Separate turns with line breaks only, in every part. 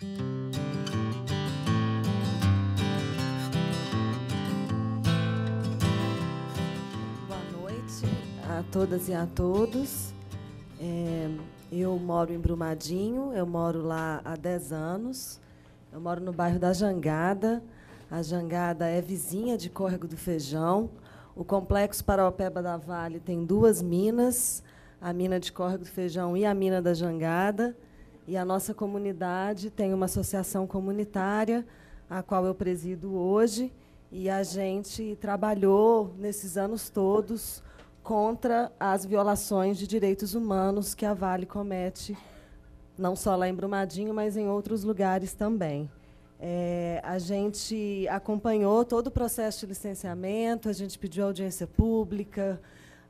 Boa noite a todas e a todos. É, eu moro em Brumadinho, eu moro lá há 10 anos. Eu moro no bairro da Jangada. A Jangada é vizinha de Córrego do Feijão. O complexo Paraopeba da Vale tem duas minas, a mina de Córrego do Feijão e a mina da Jangada. E a nossa comunidade tem uma associação comunitária, a qual eu presido hoje, e a gente trabalhou nesses anos todos contra as violações de direitos humanos que a Vale comete, não só lá em Brumadinho, mas em outros lugares também. É, a gente acompanhou todo o processo de licenciamento, a gente pediu audiência pública,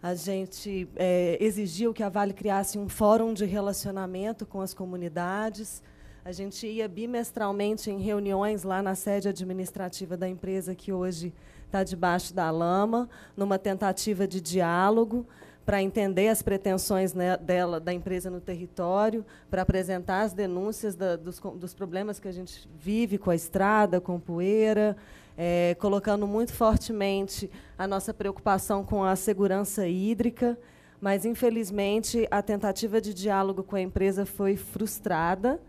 a gente é, exigiu que a Vale criasse um fórum de relacionamento com as comunidades. A gente ia bimestralmente em reuniões lá na sede administrativa da empresa que hoje está debaixo da lama, numa tentativa de diálogo para entender as pretensões né, dela, da empresa no território, para apresentar as denúncias da, dos, dos, problemas que a gente vive com a estrada, com poeira, é, colocando muito fortemente a nossa preocupação com a segurança hídrica, mas, infelizmente, a tentativa de diálogo com a empresa foi frustrada.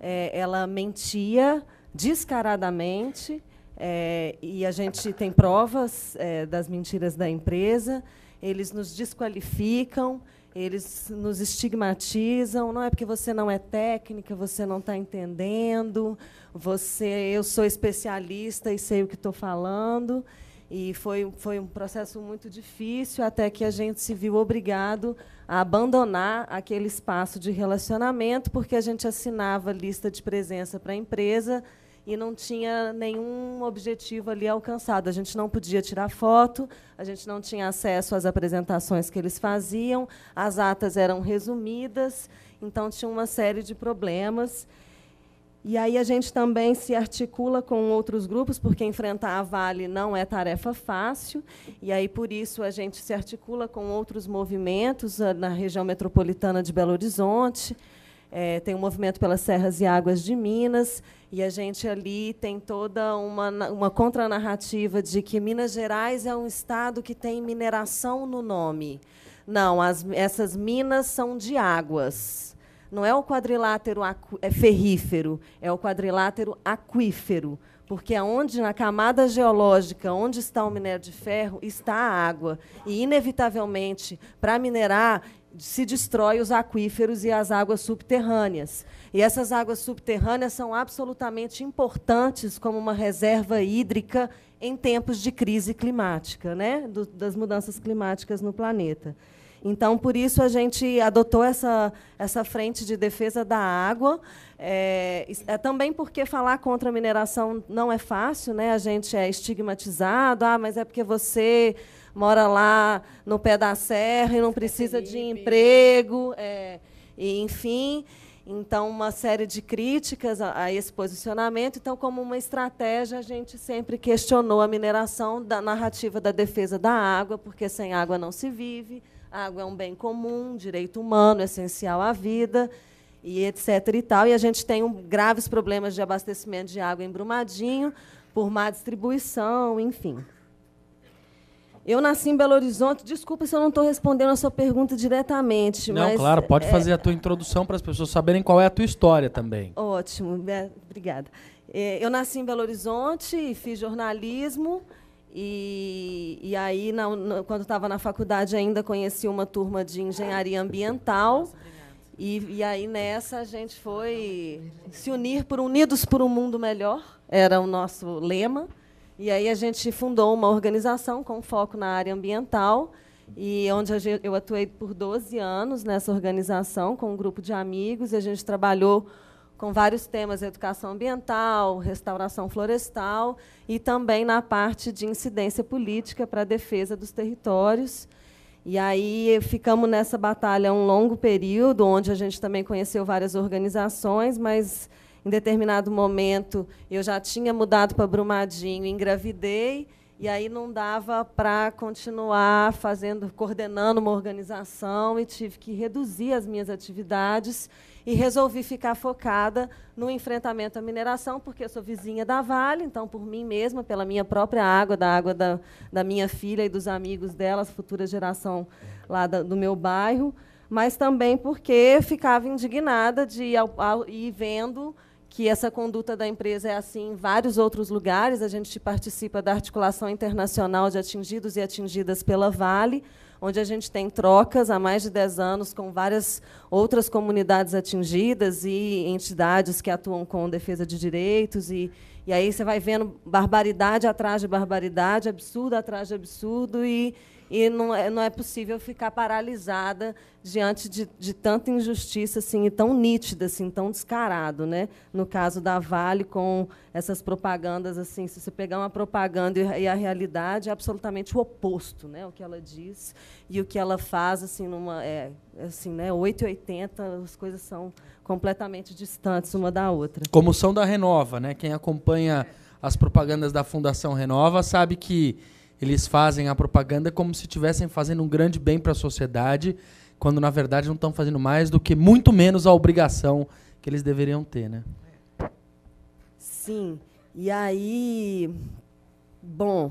É, ela mentia descaradamente, é, e a gente tem provas é, das mentiras da empresa eles nos desqualificam, eles nos estigmatizam. Não é porque você não é técnica, você não está entendendo. Você, eu sou especialista e sei o que estou falando. E foi, foi um processo muito difícil, até que a gente se viu obrigado a abandonar aquele espaço de relacionamento, porque a gente assinava lista de presença para a empresa e não tinha nenhum objetivo ali alcançado. A gente não podia tirar foto, a gente não tinha acesso às apresentações que eles faziam, as atas eram resumidas, então tinha uma série de problemas. E aí a gente também se articula com outros grupos, porque enfrentar a Vale não é tarefa fácil, e aí por isso a gente se articula com outros movimentos ah, na região metropolitana de Belo Horizonte, é, tem um movimento pelas Serras e Águas de Minas, e a gente ali tem toda uma, uma contranarrativa de que Minas Gerais é um estado que tem mineração no nome. Não, as, essas minas são de águas. Não é o quadrilátero é ferrífero, é o quadrilátero aquífero, porque aonde na camada geológica, onde está o minério de ferro, está a água. E inevitavelmente, para minerar, se destrói os aquíferos e as águas subterrâneas. E essas águas subterrâneas são absolutamente importantes como uma reserva hídrica em tempos de crise climática, né? Do, das mudanças climáticas no planeta. Então, por isso, a gente adotou essa, essa frente de defesa da água. É, é, também porque falar contra a mineração não é fácil, né? a gente é estigmatizado, ah, mas é porque você mora lá no pé da serra e não precisa de emprego, é, e, enfim. Então, uma série de críticas a, a, esse posicionamento. Então, como uma estratégia, a gente sempre questionou a mineração da narrativa da defesa da água, porque sem água não se vive, a água é um bem comum, direito humano, essencial à vida, e etc. E, tal. e a gente tem um, graves problemas de abastecimento de água em Brumadinho, por má distribuição, enfim. Eu nasci em Belo Horizonte. Desculpa se eu não estou respondendo a sua pergunta diretamente.
Não,
mas,
claro, pode é, fazer a tua introdução para as pessoas saberem qual é a tua história também.
Ótimo, é, obrigada. É, eu nasci em Belo Horizonte e fiz jornalismo. E, e aí, na, na, quando estava na faculdade, ainda conheci uma turma de engenharia ambiental. E, e aí, nessa, a gente foi se unir por Unidos por um Mundo Melhor, era o nosso lema. E aí a gente fundou uma organização com foco na área ambiental, e onde eu atuei por 12 anos nessa organização com um grupo de amigos, e a gente trabalhou com vários temas, educação ambiental, restauração florestal e também na parte de incidência política para a defesa dos territórios. E aí ficamos nessa batalha um longo período, onde a gente também conheceu várias organizações, mas em determinado momento, eu já tinha mudado para Brumadinho, engravidei, e aí não dava para continuar fazendo, coordenando uma organização e tive que reduzir as minhas atividades e resolvi ficar focada no enfrentamento à mineração, porque eu sou vizinha da Vale, então, por mim mesma, pela minha própria água, da água da, da minha filha e dos amigos dela, futura geração lá da, do meu bairro, mas também porque ficava indignada de ir, ao, ao, ir vendo que essa conduta da empresa é assim em vários outros lugares. A gente participa da articulação internacional de atingidos e atingidas pela Vale, onde a gente tem trocas há mais de 10 anos com várias outras comunidades atingidas e entidades que atuam com defesa de direitos. E, e aí você vai vendo barbaridade atrás de barbaridade, absurdo atrás de absurdo, e, e não é, não é possível ficar paralisada diante de, de tanta injustiça assim, e tão nítida, assim, tão descarado. Né? No caso da Vale, com essas propagandas, assim, se você pegar uma propaganda e, a realidade é absolutamente o oposto, né? o que ela diz e o que ela faz, assim, numa, é, assim, né? 8 e 80, as coisas são completamente distantes uma da outra.
Como são da Renova, né? quem acompanha as propagandas da Fundação Renova sabe que eles fazem a propaganda como se estivessem fazendo um grande bem para a sociedade, quando na verdade não estão fazendo mais do que muito menos a obrigação que eles deveriam ter, né?
Sim. E aí, bom,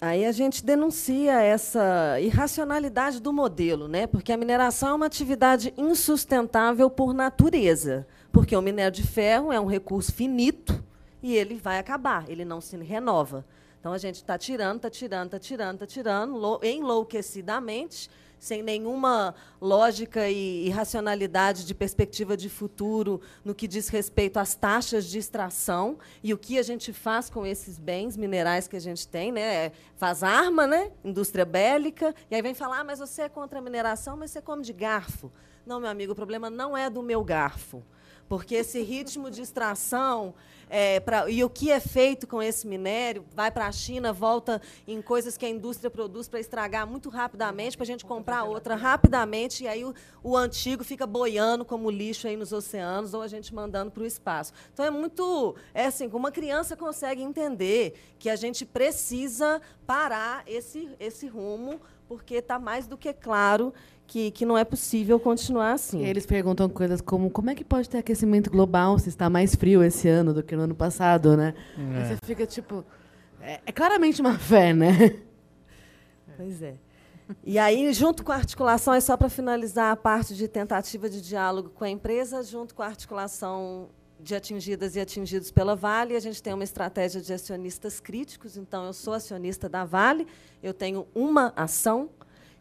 aí a gente denuncia essa irracionalidade do modelo, né? Porque a mineração é uma atividade insustentável por natureza, porque o minério de ferro é um recurso finito e ele vai acabar, ele não se renova. Então a gente está tirando, está tirando, está tirando, está tirando, enlouquecidamente, sem nenhuma lógica e, racionalidade de perspectiva de futuro no que diz respeito às taxas de extração e o que a gente faz com esses bens minerais que a gente tem, né? Faz arma, né? Indústria bélica, e aí vem falar, ah, mas você é contra a mineração, mas você come de garfo. Não, meu amigo, o problema não é do meu garfo, porque esse ritmo de extração é, pra, e o que é feito com esse minério vai para a China, volta em coisas que a indústria produz para estragar muito rapidamente, para a gente comprar outra rapidamente, e aí o, o, antigo fica boiando como lixo aí nos oceanos, ou a gente mandando para o espaço. Então é muito. É assim, uma criança consegue entender que a gente precisa parar esse, esse rumo, porque está mais do que claro que, que não é possível continuar assim.
E eles perguntam coisas como como é que pode ter aquecimento global se está mais frio esse ano do que no ano passado, né? É. Você fica tipo. É, é, claramente uma fé, né?
Pois é. E aí, junto com a articulação, é só para finalizar a parte de tentativa de diálogo com a empresa, junto com a articulação de atingidas e atingidos pela Vale, a gente tem uma estratégia de acionistas críticos. Então, eu sou acionista da Vale, eu tenho uma ação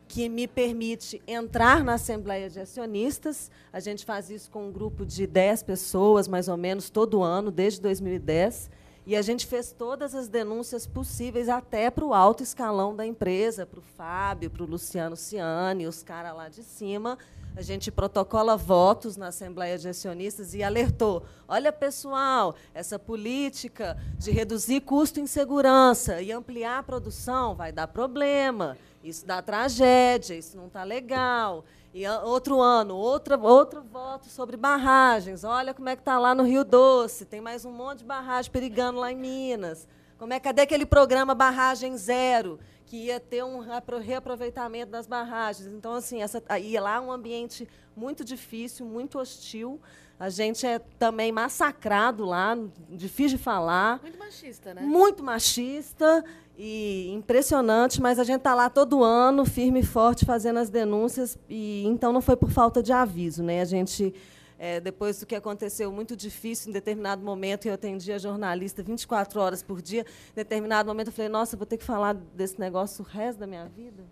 que me permite entrar na Assembleia de Acionistas. A gente faz isso com um grupo de 10 pessoas, mais ou menos, todo ano, desde 2010. E a gente fez todas as denúncias possíveis, até para o alto escalão da empresa, para o Fábio, para o Luciano Ciani, os caras lá de cima. A gente protocola votos na Assembleia de Acionistas e alertou: olha, pessoal, essa política de reduzir custo em segurança e ampliar a produção vai dar problema. Isso dá tragédia, isso não está legal. E outro ano, outra, outro voto sobre barragens. Olha como é que está lá no Rio Doce. Tem mais um monte de barragem perigando lá em Minas. Como é, cadê aquele programa Barragem Zero, que ia ter um reaproveitamento das barragens? Então, assim, essa, ia lá um ambiente muito difícil, muito hostil. A gente é também massacrado lá, difícil de falar.
Muito machista, né?
Muito machista e impressionante, mas a gente está lá todo ano, firme e forte, fazendo as denúncias, e então não foi por falta de aviso. Né? A gente, é, depois do que aconteceu, muito difícil, em determinado momento, eu atendia jornalista 24 horas por dia, em determinado momento eu falei, nossa, vou ter que falar desse negócio o resto da minha vida?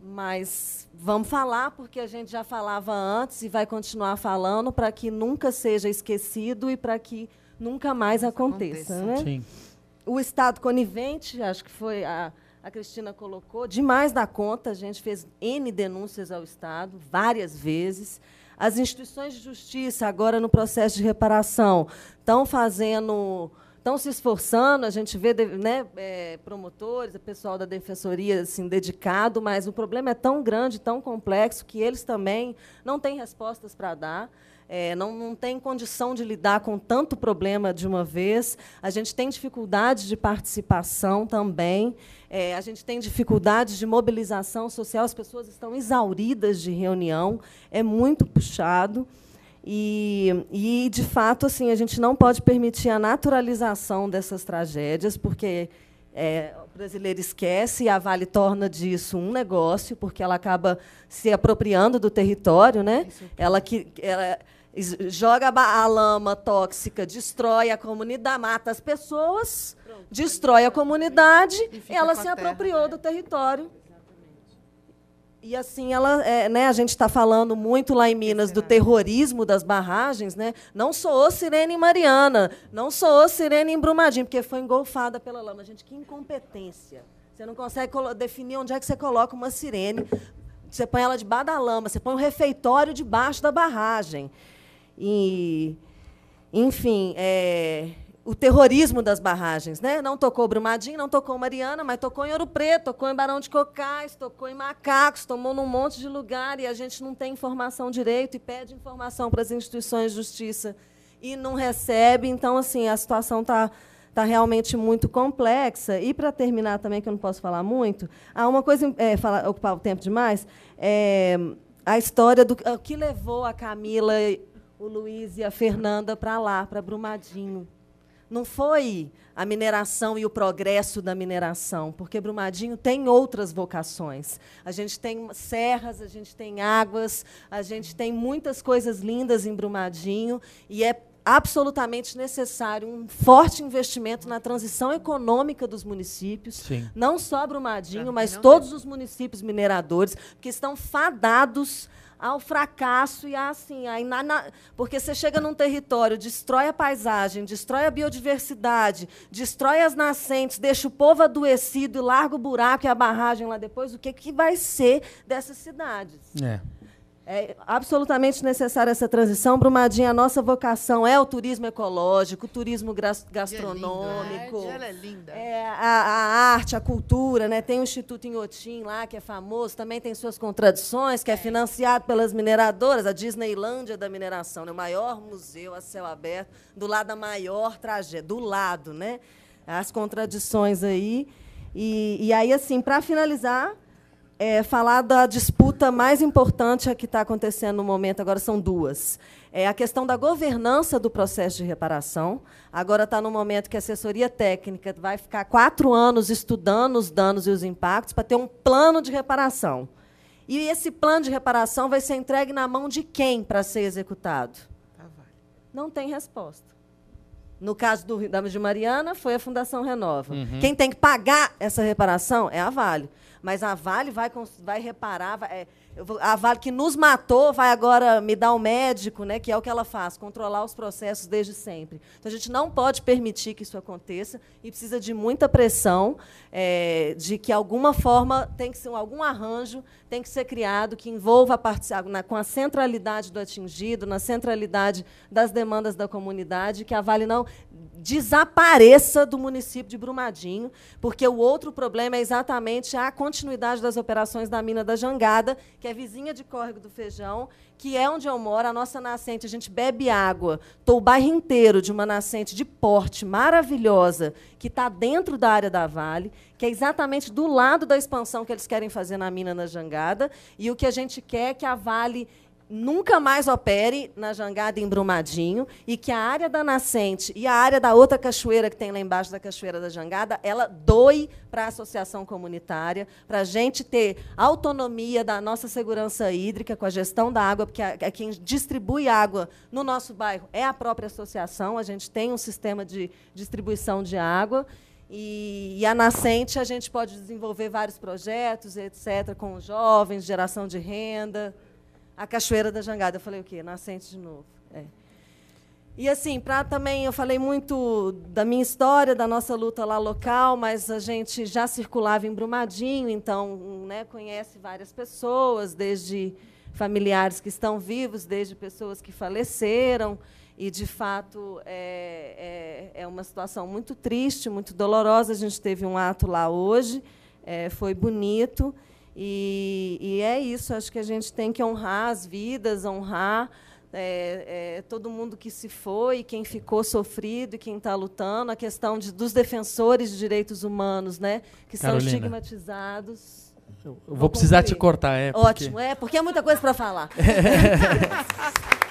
Mas vamos falar, porque a gente já falava antes e vai continuar falando para que nunca seja esquecido e para que nunca mais aconteça. aconteça. Né? Sim o Estado conivente, acho que foi a, a Cristina colocou, demais da conta, a gente fez N denúncias ao Estado, várias vezes. As instituições de justiça, agora no processo de reparação, estão fazendo, estão se esforçando, a gente vê né, é, promotores, o pessoal da defensoria assim, dedicado, mas o problema é tão grande, tão complexo, que eles também não têm respostas para dar. É, não, não tem condição de lidar com tanto problema de uma vez. A gente tem dificuldade de participação também. É, a gente tem dificuldade de mobilização social. As pessoas estão exauridas de reunião. É muito puxado. E, e, de fato, assim, a gente não pode permitir a naturalização dessas tragédias, porque é, o brasileiro esquece e a Vale torna disso um negócio, porque ela acaba se apropriando do território, né? Ela que ela joga a lama tóxica, destrói a comunidade, mata as pessoas, Pronto, destrói a comunidade, ela se apropriou terra, né? do território e assim ela, é, né, a gente está falando muito lá em Minas do terrorismo das barragens, né? Não soou sirene em Mariana, não soou sirene em Brumadinho, porque foi engolfada pela lama. Gente, que incompetência! Você não consegue definir onde é que você coloca uma sirene. Você põe ela debaixo da lama, você põe um refeitório debaixo da barragem. E, enfim, é, o terrorismo das barragens. Né? Não tocou Brumadinho, não tocou Mariana, mas tocou em Ouro Preto, tocou em Barão de Cocais, tocou em Macacos, tomou num monte de lugar e a gente não tem informação direito e pede informação para as instituições de justiça e não recebe. Então, assim, a situação está tá realmente muito complexa. E, para terminar também, que eu não posso falar muito, há uma coisa, é, falar, ocupar o tempo demais, é, a história do que levou a Camila, o Luiz e a Fernanda para lá, para Brumadinho. Não foi a mineração e o progresso da mineração, porque Brumadinho tem outras vocações. A gente tem serras, a gente tem águas, a gente tem muitas coisas lindas em Brumadinho e é absolutamente necessário um forte investimento na transição econômica dos municípios, Sim. não só Brumadinho, mas todos os municípios mineradores, que estão fadados ao fracasso e assim, aí na, na, porque você chega num território, destrói a paisagem, destrói a biodiversidade, destrói as nascentes, deixa o povo adoecido e larga o buraco e a barragem lá depois, o que, que vai ser dessas cidades?
É.
É absolutamente necessária essa transição. Brumadinho, a nossa vocação é o turismo ecológico, o turismo gastronômico.
É, ela é linda.
É, a, a, arte, a cultura. Né? Tem o Instituto Inhotim lá, que é famoso, também tem suas contradições, que é, é financiado pelas mineradoras, a Disneylândia da mineração, né? o maior museu a céu aberto, do lado da maior tragédia, do lado. Né? As contradições aí. E, e aí, assim, para finalizar, é, falar da disputa mais importante que está acontecendo no momento, agora são duas. É a questão da governança do processo de reparação. Agora está no momento que a assessoria técnica vai ficar quatro anos estudando os danos e os impactos para ter um plano de reparação. E esse plano de reparação vai ser entregue na mão de quem para ser executado? Não tem resposta. No caso do Damas de Mariana, foi a Fundação Renova. Uhum. Quem tem que pagar essa reparação é a Vale. Mas a Vale vai, vai reparar, vai, é, a Vale que nos matou vai agora me dar um médico, né, que é o que ela faz, controlar os processos desde sempre. Então, a gente não pode permitir que isso aconteça e precisa de muita pressão, é, de que alguma forma tem que ser algum arranjo tem que ser criado que envolva a na, com a centralidade do atingido, na centralidade das demandas da comunidade, que a Vale não desapareça do município de Brumadinho, porque o outro problema é exatamente a continuidade das operações da mina da Jangada, que é vizinha de Córrego do Feijão, que é onde eu moro, a nossa nascente, a gente bebe água. Estou o bairro inteiro de uma nascente de porte maravilhosa, que está dentro da área da Vale, que é exatamente do lado da expansão que eles querem fazer na mina na Jangada, e o que a gente quer é que a Vale nunca mais opere na jangada em Brumadinho e que a área da nascente e a área da outra cachoeira que tem lá embaixo da cachoeira da jangada, ela doe para a associação comunitária, para a gente ter autonomia da nossa segurança hídrica com a gestão da água, porque a, a quem distribui água no nosso bairro é a própria associação, a gente tem um sistema de distribuição de água. E, e, a nascente a gente pode desenvolver vários projetos, etc., com jovens, geração de renda a Cachoeira da Jangada. Eu falei o quê? Nascente de novo. É. E assim, para também, eu falei muito da minha história, da nossa luta lá local, mas a gente já circulava em Brumadinho, então né, conhece várias pessoas, desde familiares que estão vivos, desde pessoas que faleceram. E, de fato, é, é, é uma situação muito triste, muito dolorosa. A gente teve um ato lá hoje, é, foi bonito. E, e, é isso, acho que a gente tem que honrar as vidas, honrar é, é, todo mundo que se foi, quem ficou sofrido e quem está lutando, a questão de, dos defensores de direitos humanos, né, que
Carolina.
são estigmatizados.
Eu vou precisar te cortar, é. porque-
Ótimo, é, porque é muita coisa para falar.